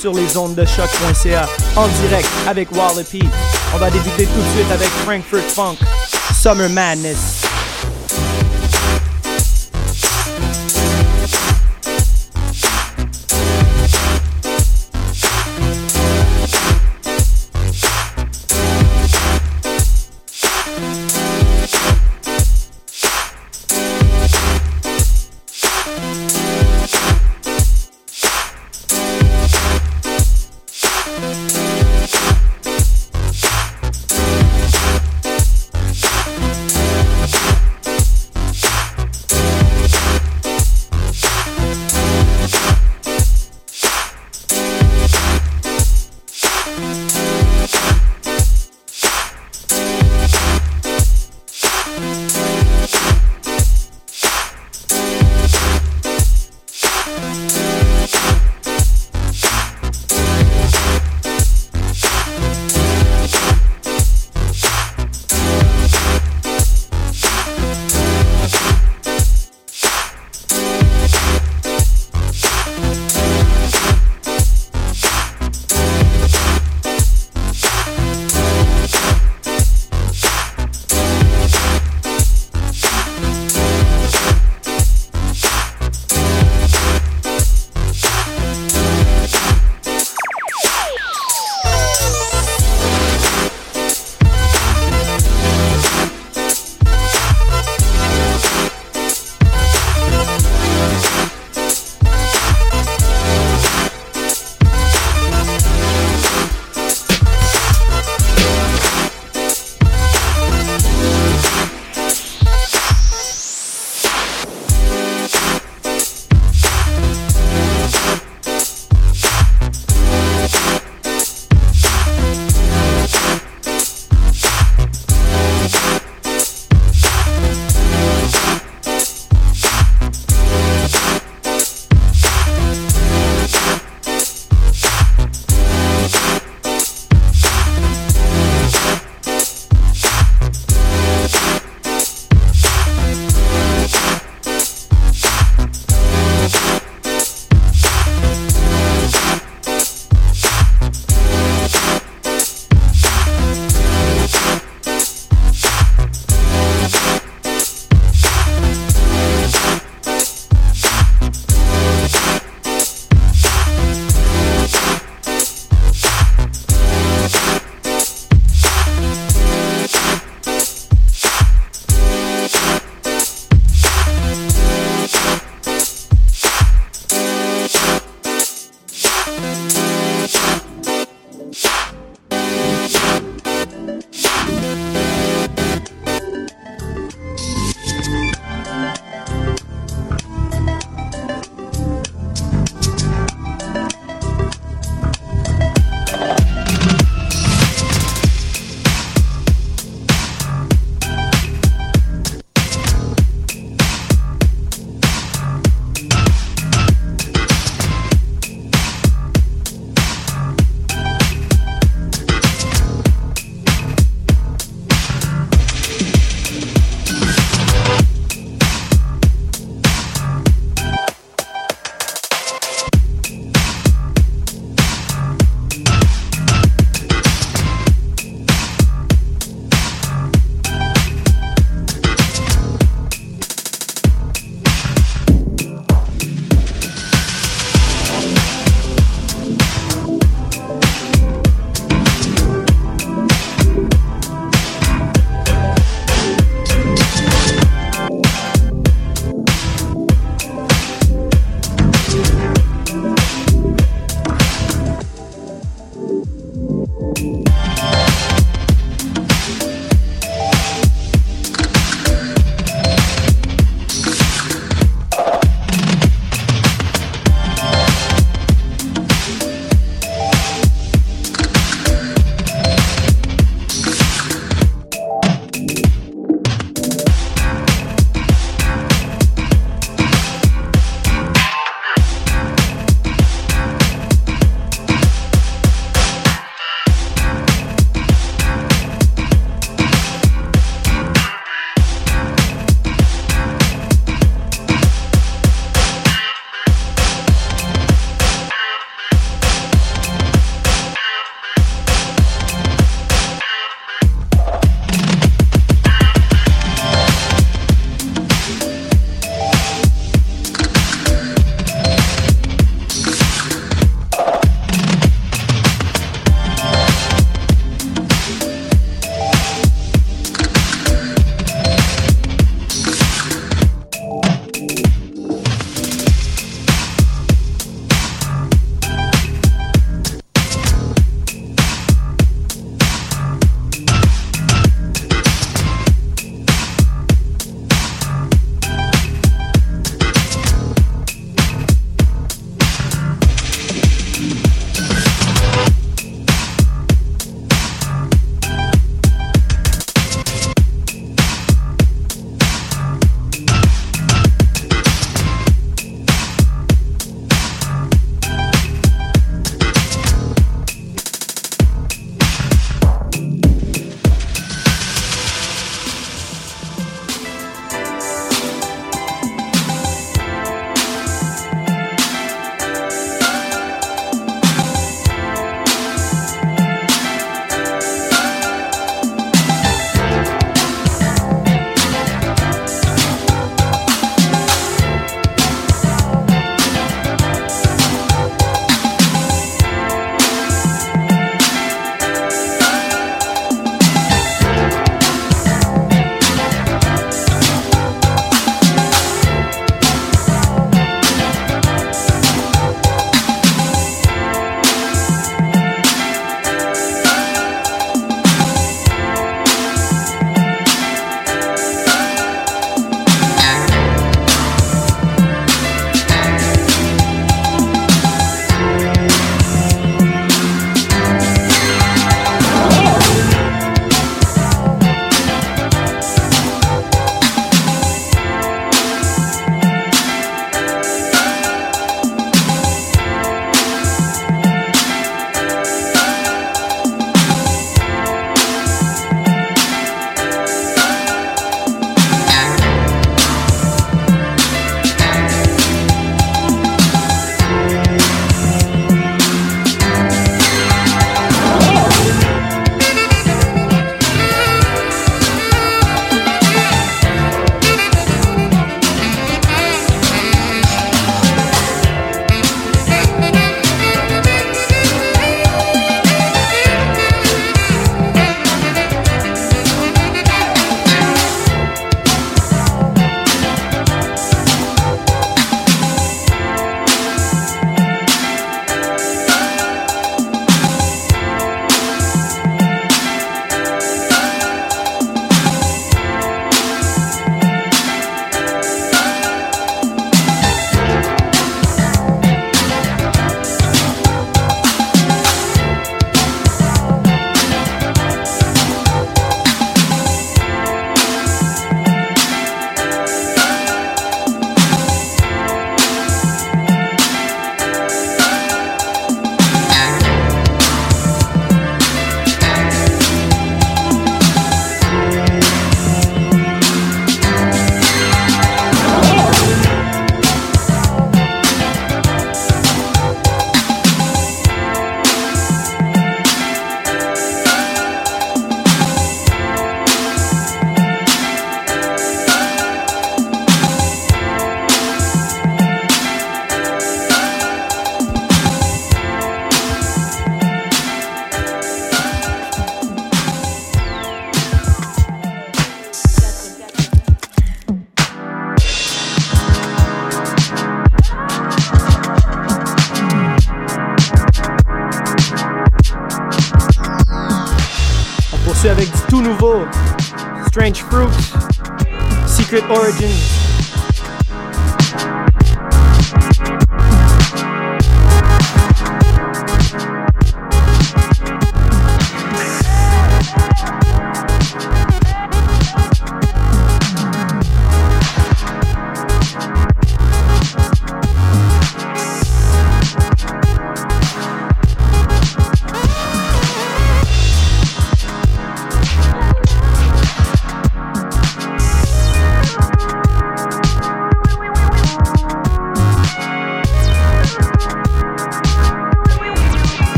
sur les ondes de choc.ca en direct avec Wallopy. On va débuter tout de suite avec Frankfurt Funk, Summer Madness. Tout nouveau. Strange Fruit, Secret Origins.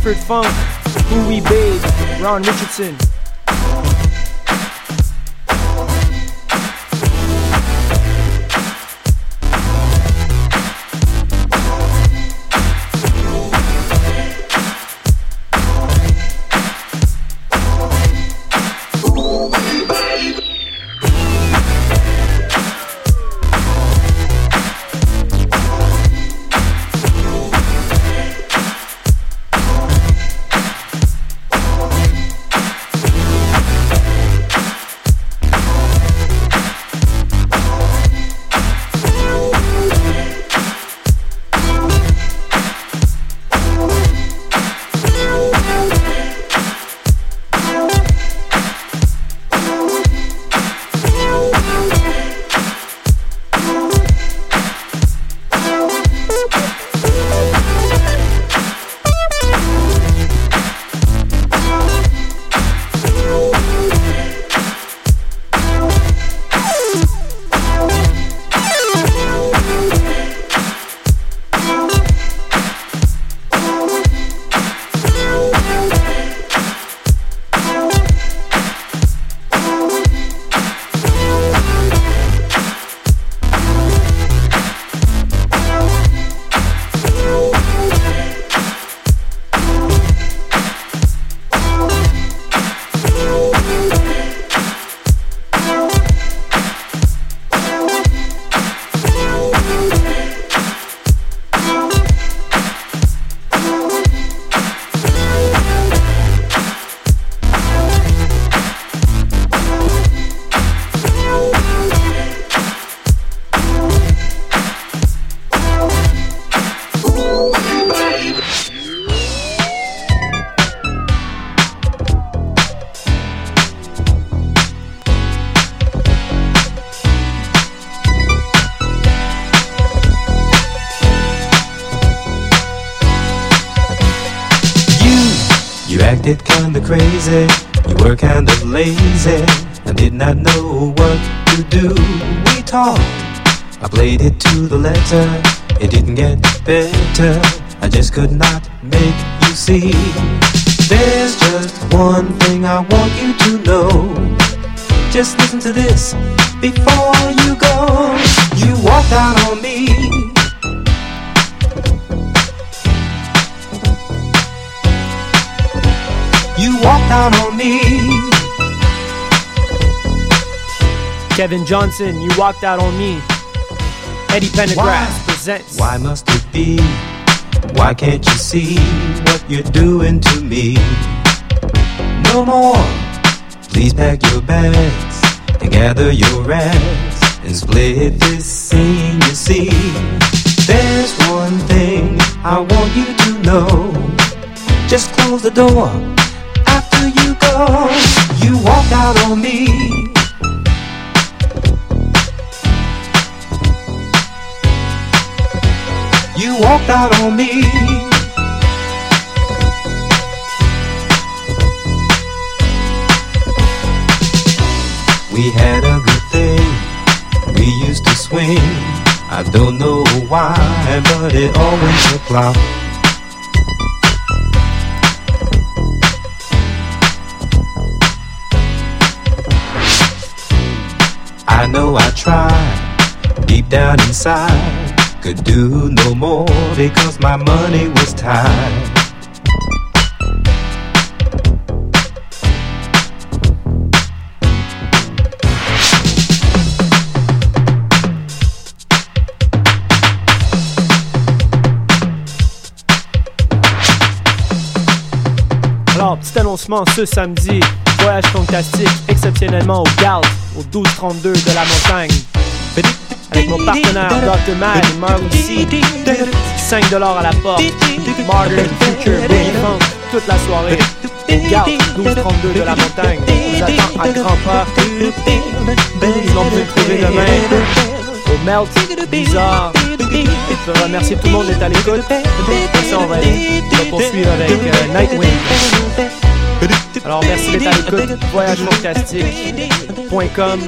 Remix Funk, We Babe, Ron Richardson. It to the letter. It didn't get better. I just could not make you see. There's just one thing I want you to know. Just listen to this before you go. You walked out on me. You walked out on me. Kevin Johnson, you walked out on me. Eddie Pendergrass Why? presents. Why must it be? Why can't you see what you're doing to me? No more. Please pack your bags and gather your rags and split this scene. You see, there's one thing I want you to know. Just close the door after you go? You out on me. We had a good thing. We used to swing. I don't know why, but it always flopped. I know I tried deep down inside. Do no more because my money was tied. Alors, petit annoncement ce samedi, voyage fantastique exceptionnellement au Galt, au 1232 de la montagne. Avec mon partenaire Dr. Mad et Marley C. 5$ à la porte. Modern Future Boogie Funk toute la soirée. Au Galt, 1232 de la montagne. On vous attend à grands pas. Sinon, vous pouvez trouver demain au Melt Bizarre. Je veux remercier tout le monde d'être à l'écoute. Pour ça, on va, poursuivre avec euh, Nightwing. Alors merci d'être à l'écoute. Voyagefantastique.com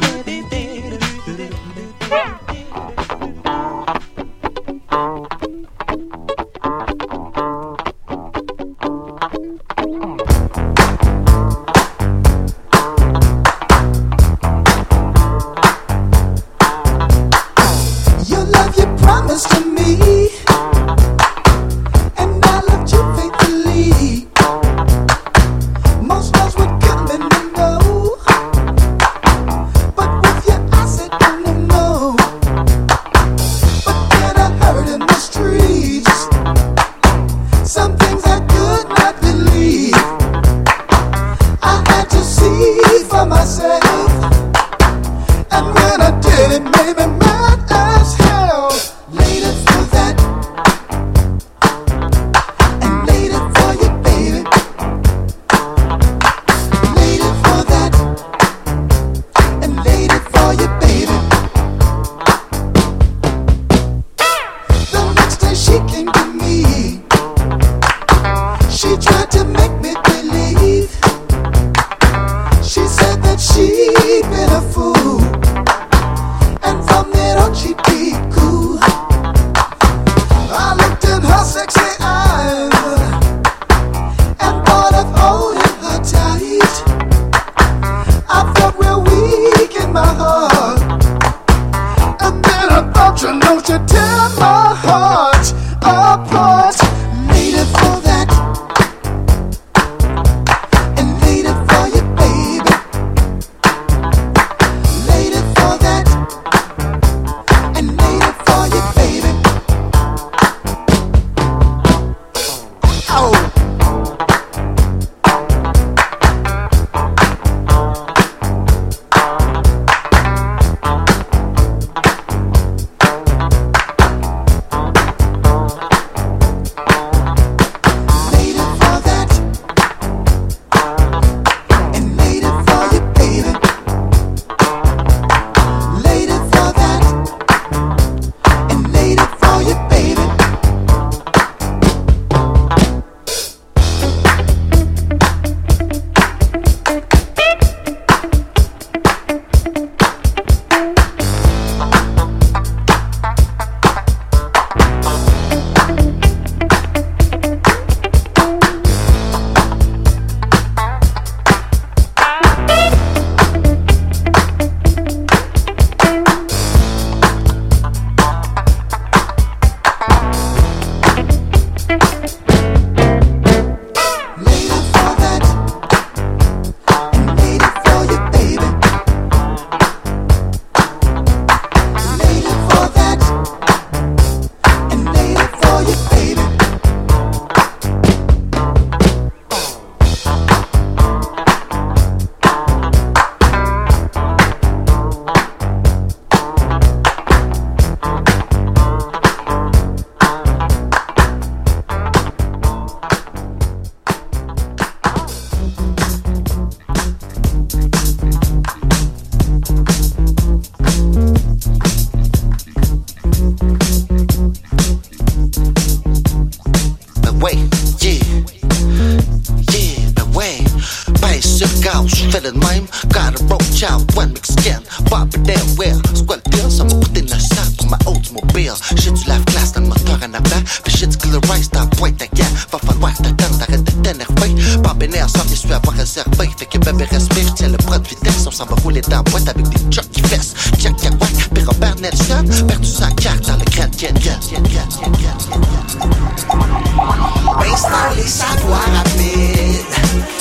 et ça doit rapide.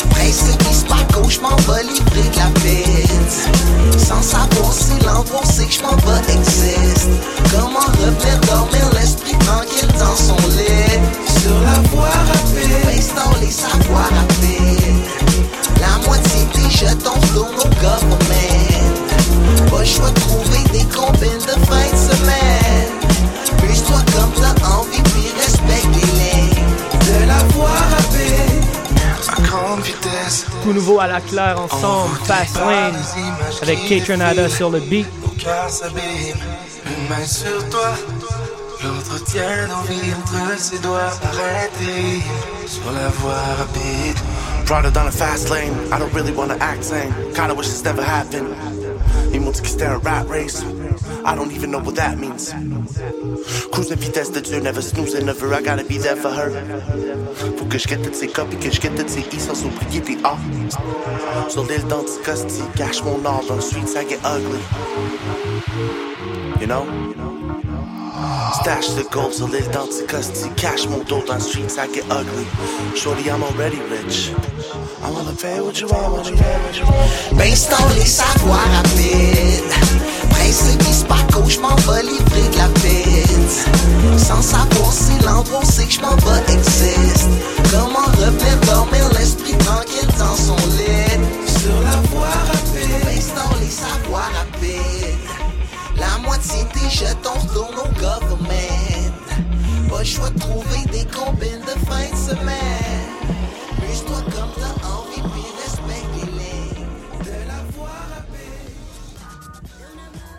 Presse glisse pas gauche, m'en va livrer de la vite. Sans savoir Catronada sur le beat. Une main sur toi, l'autre tient l'envie entre ses doigts. Arrêtez sur la voie rapide. Brought her down a fast lane. I don't really wanna act sane. Kinda wish this never happened. Ils m'ont dit que c'était un rat race. I don't even know what that means. Cruising vitesse de Dieu, never snoozing, never. I gotta be there for her. Faut que je get toutes ses copies, que je get toutes ses I sans oublier des A. Sur l'île d'Anticosti, cache mon âge, ensuite ça get ugly. You know? Stash the gold sur l'île d'Anticosti, cache mon dos dans le street, ça get ugly. Shorty, I'm already rich. I wanna pay what you want, what you want, what you want. Based on les savoirs Et ce qui se passe, je m'en vais livrer de la peine. Sans savoir si l'endroit c'est que je m'en vais existe. Comment revenir dormir l'esprit tranquille dans son lit? Sur la voie rapide, dans les savoirs rapides. La moitié des jetons retourne au government. Pas le choix de trouver des combines de fin de semaine. Muse-toi comme t'as